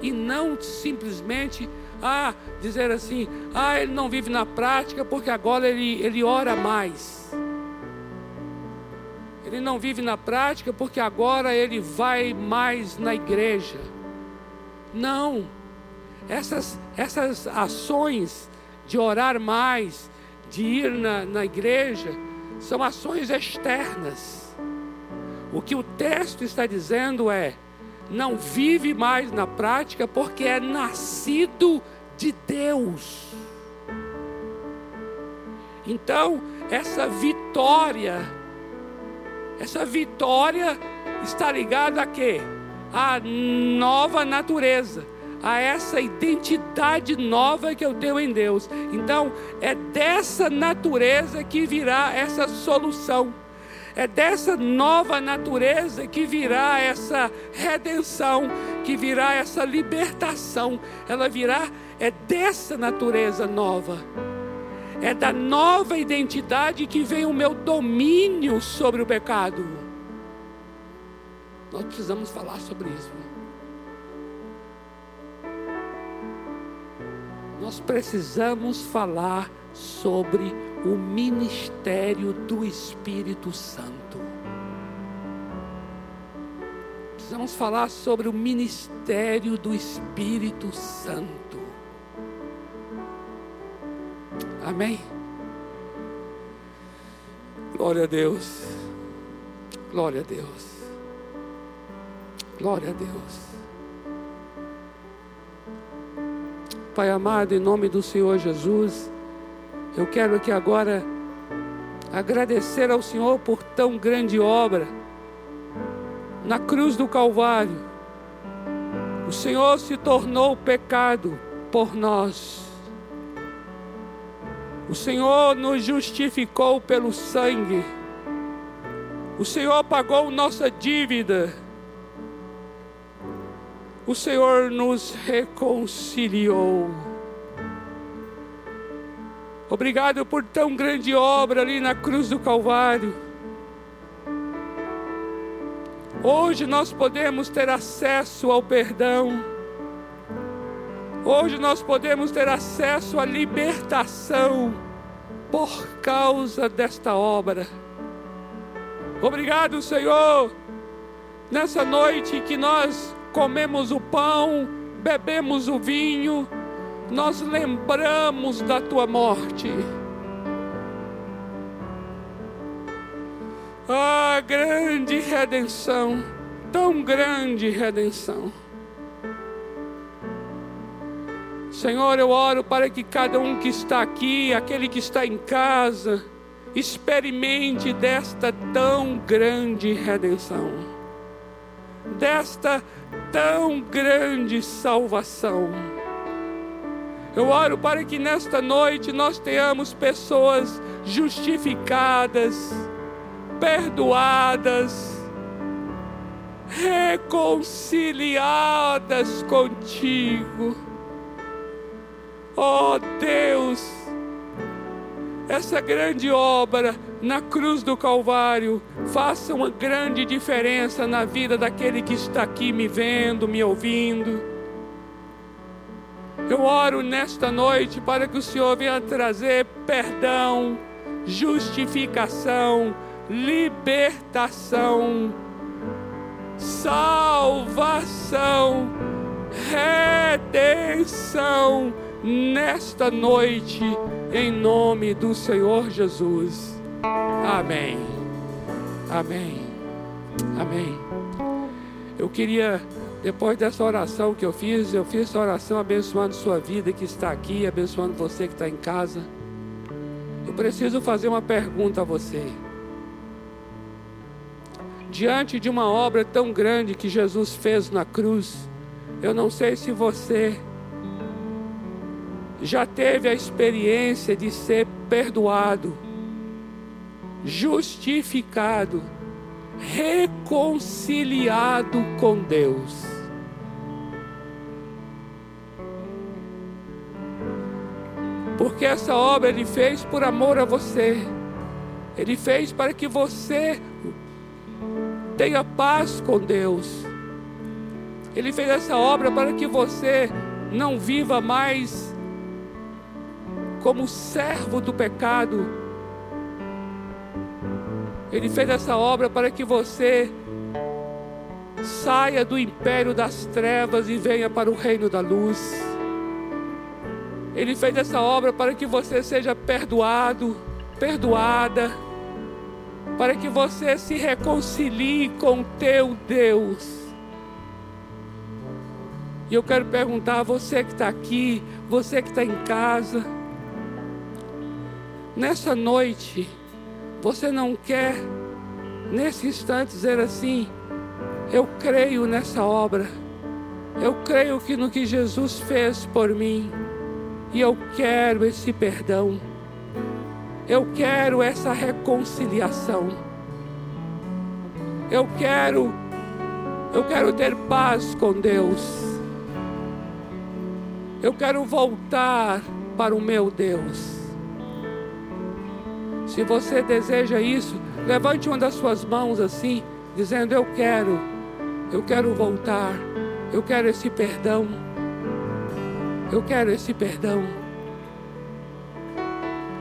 [SPEAKER 1] e não simplesmente ah, dizer assim, ah, ele não vive na prática porque agora ele, ele ora mais. Ele não vive na prática porque agora ele vai mais na igreja. Não. Essas, essas ações de orar mais, de ir na, na igreja, são ações externas. O que o texto está dizendo é: não vive mais na prática porque é nascido de Deus. Então, essa vitória, essa vitória está ligada a quê? A nova natureza a essa identidade nova que eu tenho em Deus. Então, é dessa natureza que virá essa solução. É dessa nova natureza que virá essa redenção, que virá essa libertação. Ela virá, é dessa natureza nova. É da nova identidade que vem o meu domínio sobre o pecado. Nós precisamos falar sobre isso. nós precisamos falar sobre o ministério do Espírito Santo. Precisamos falar sobre o ministério do Espírito Santo. Amém? Glória a Deus. Glória a Deus. Glória a Deus. Pai amado, em nome do Senhor Jesus, eu quero aqui agora agradecer ao Senhor por tão grande obra na cruz do Calvário. O Senhor se tornou pecado por nós. O Senhor nos justificou pelo sangue. O Senhor pagou nossa dívida o Senhor nos reconciliou. Obrigado por tão grande obra ali na cruz do Calvário. Hoje nós podemos ter acesso ao perdão. Hoje nós podemos ter acesso à libertação por causa desta obra. Obrigado, Senhor, nessa noite que nós comemos o pão, bebemos o vinho, nós lembramos da tua morte. Ah, grande redenção, tão grande redenção. Senhor, eu oro para que cada um que está aqui, aquele que está em casa, experimente desta tão grande redenção, desta tão grande salvação. Eu oro para que nesta noite nós tenhamos pessoas justificadas, perdoadas, reconciliadas contigo. Oh Deus, essa grande obra na cruz do Calvário faça uma grande diferença na vida daquele que está aqui me vendo, me ouvindo. Eu oro nesta noite para que o Senhor venha trazer perdão, justificação, libertação, salvação, redenção nesta noite, em nome do Senhor Jesus. Amém. Amém. Amém. Eu queria, depois dessa oração que eu fiz, eu fiz essa oração abençoando sua vida que está aqui, abençoando você que está em casa. Eu preciso fazer uma pergunta a você. Diante de uma obra tão grande que Jesus fez na cruz, eu não sei se você já teve a experiência de ser perdoado, justificado, reconciliado com Deus. Porque essa obra ele fez por amor a você. Ele fez para que você tenha paz com Deus. Ele fez essa obra para que você não viva mais como servo do pecado. Ele fez essa obra para que você saia do império das trevas e venha para o reino da luz. Ele fez essa obra para que você seja perdoado, perdoada, para que você se reconcilie com teu Deus. E eu quero perguntar a você que está aqui, você que está em casa, nessa noite, você não quer, nesse instante, dizer assim: Eu creio nessa obra, eu creio que no que Jesus fez por mim, e eu quero esse perdão, eu quero essa reconciliação, eu quero, eu quero ter paz com Deus. Eu quero voltar para o meu Deus. Se você deseja isso, levante uma das suas mãos assim, dizendo: Eu quero, eu quero voltar, eu quero esse perdão, eu quero esse perdão.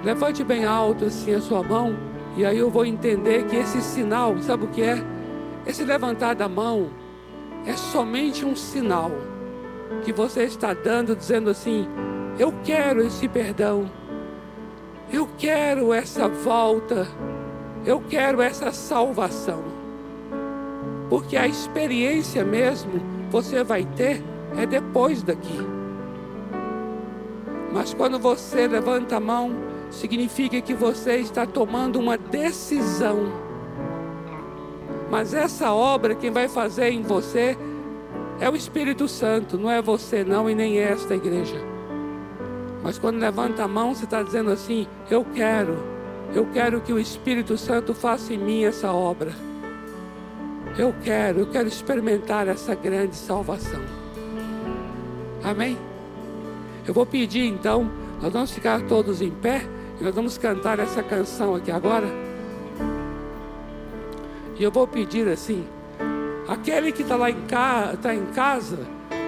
[SPEAKER 1] Levante bem alto assim a sua mão, e aí eu vou entender que esse sinal, sabe o que é? Esse levantar da mão é somente um sinal que você está dando, dizendo assim: Eu quero esse perdão, eu quero essa volta, eu quero essa salvação. Porque a experiência mesmo você vai ter é depois daqui. Mas quando você levanta a mão, significa que você está tomando uma decisão. Mas essa obra, quem vai fazer em você é o Espírito Santo, não é você não e nem esta igreja. Mas quando levanta a mão, você está dizendo assim: Eu quero, eu quero que o Espírito Santo faça em mim essa obra. Eu quero, eu quero experimentar essa grande salvação. Amém? Eu vou pedir então, nós vamos ficar todos em pé e nós vamos cantar essa canção aqui agora. E eu vou pedir assim. Aquele que está lá em, ca... tá em casa,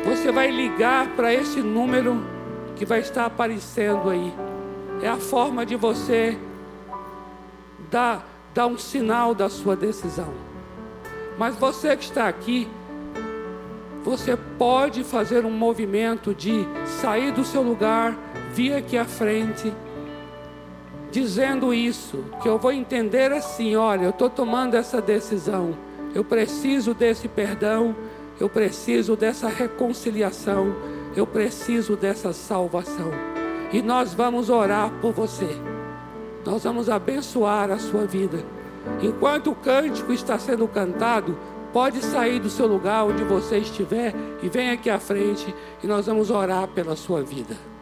[SPEAKER 1] você vai ligar para esse número que vai estar aparecendo aí. É a forma de você dar, dar um sinal da sua decisão. Mas você que está aqui, você pode fazer um movimento de sair do seu lugar, vir aqui à frente, dizendo isso, que eu vou entender assim: olha, eu estou tomando essa decisão eu preciso desse perdão, eu preciso dessa reconciliação, eu preciso dessa salvação. E nós vamos orar por você. Nós vamos abençoar a sua vida. Enquanto o cântico está sendo cantado, pode sair do seu lugar onde você estiver e vem aqui à frente e nós vamos orar pela sua vida.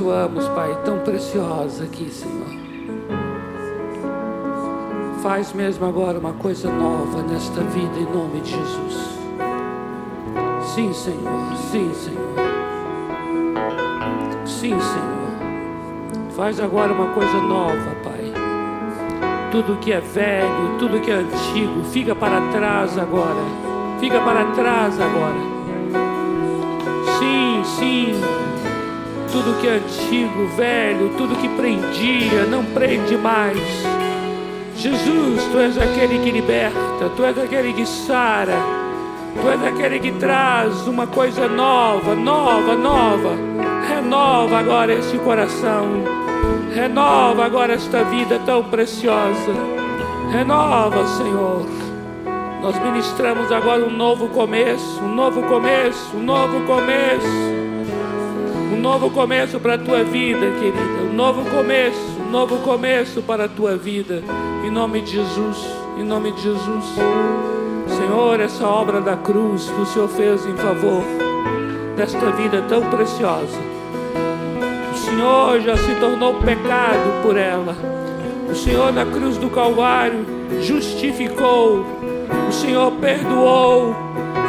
[SPEAKER 1] Abençoamos, Pai, tão preciosa aqui, Senhor. Faz mesmo agora uma coisa nova nesta vida em nome de Jesus. Sim, Senhor, sim, Senhor. Sim, Senhor. Faz agora uma coisa nova, Pai. Tudo que é velho, tudo que é antigo, fica para trás agora. Fica para trás agora. Tudo que é antigo, velho, tudo que prendia, não prende mais. Jesus, tu és aquele que liberta, tu és aquele que sara, tu és aquele que traz uma coisa nova, nova, nova. Renova agora este coração, renova agora esta vida tão preciosa. Renova, Senhor. Nós ministramos agora um novo começo, um novo começo, um novo começo um novo começo para a tua vida, querida. Um novo começo, um novo começo para a tua vida. Em nome de Jesus, em nome de Jesus. Senhor, essa obra da cruz que o Senhor fez em favor desta vida tão preciosa. O Senhor já se tornou pecado por ela. O Senhor na cruz do Calvário justificou. O Senhor perdoou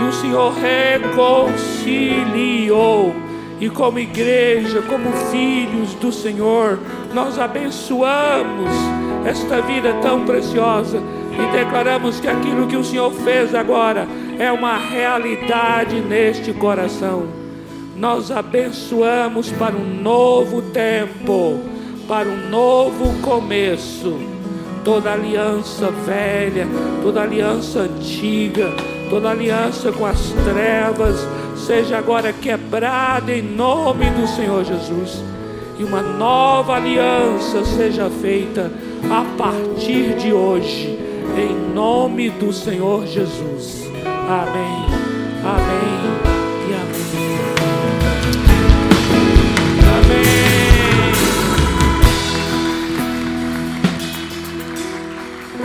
[SPEAKER 1] e o Senhor reconciliou e como igreja, como filhos do Senhor, nós abençoamos esta vida tão preciosa e declaramos que aquilo que o Senhor fez agora é uma realidade neste coração. Nós abençoamos para um novo tempo, para um novo começo. Toda aliança velha, toda aliança antiga, toda aliança com as trevas, seja agora quebrada em nome do Senhor Jesus. E uma nova aliança seja feita a partir de hoje, em nome do Senhor Jesus. Amém. Amém. E amém.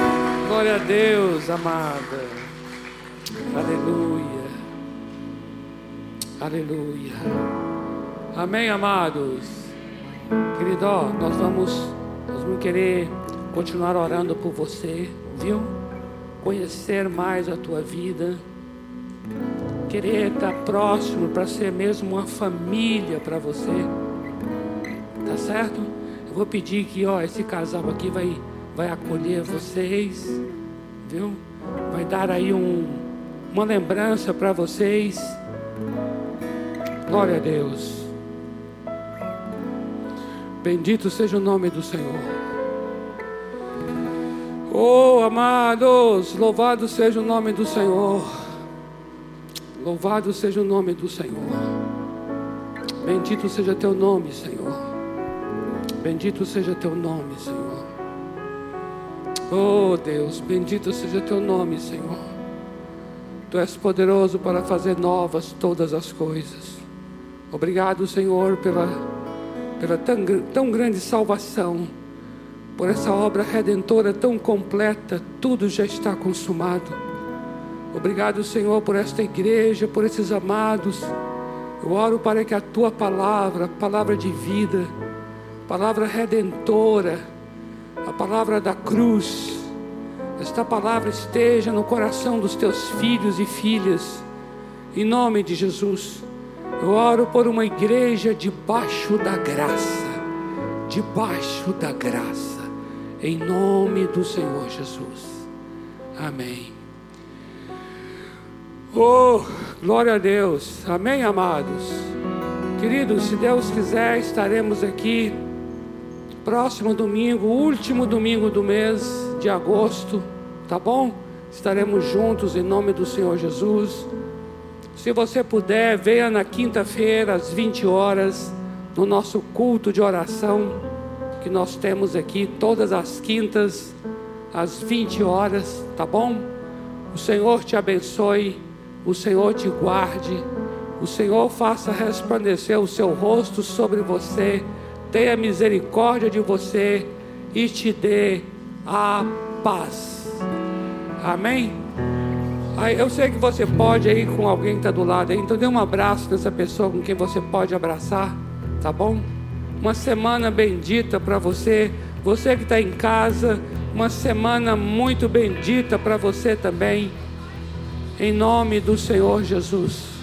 [SPEAKER 1] Amém. Glória a Deus, amada. Aleluia. Aleluia. Amém, amados. Querido, nós vamos, nós vamos querer continuar orando por você, viu? Conhecer mais a tua vida. Querer estar próximo para ser mesmo uma família para você. Tá certo? Eu vou pedir que, ó, esse casal aqui vai vai acolher vocês, viu? Vai dar aí um, uma lembrança para vocês. Glória a Deus. Bendito seja o nome do Senhor. Oh, amados, louvado seja o nome do Senhor. Louvado seja o nome do Senhor. Bendito seja teu nome, Senhor. Bendito seja teu nome, Senhor. Oh, Deus, bendito seja teu nome, Senhor. Tu és poderoso para fazer novas todas as coisas. Obrigado, Senhor, pela, pela tão, tão grande salvação, por essa obra redentora tão completa, tudo já está consumado. Obrigado, Senhor, por esta igreja, por esses amados. Eu oro para que a tua palavra, palavra de vida, palavra redentora, a palavra da cruz, esta palavra esteja no coração dos teus filhos e filhas, em nome de Jesus. Eu oro por uma igreja debaixo da graça, debaixo da graça, em nome do Senhor Jesus. Amém. Oh, glória a Deus. Amém, amados. Queridos, se Deus quiser, estaremos aqui próximo domingo, último domingo do mês de agosto, tá bom? Estaremos juntos em nome do Senhor Jesus. Se você puder, venha na quinta-feira às 20 horas no nosso culto de oração que nós temos aqui todas as quintas às 20 horas, tá bom? O Senhor te abençoe, o Senhor te guarde, o Senhor faça resplandecer o seu rosto sobre você tenha misericórdia de você e te dê a paz. Amém? Aí, eu sei que você pode aí com alguém que está do lado aí, então dê um abraço nessa pessoa com quem você pode abraçar, tá bom? Uma semana bendita para você, você que está em casa, uma semana muito bendita para você também, em nome do Senhor Jesus.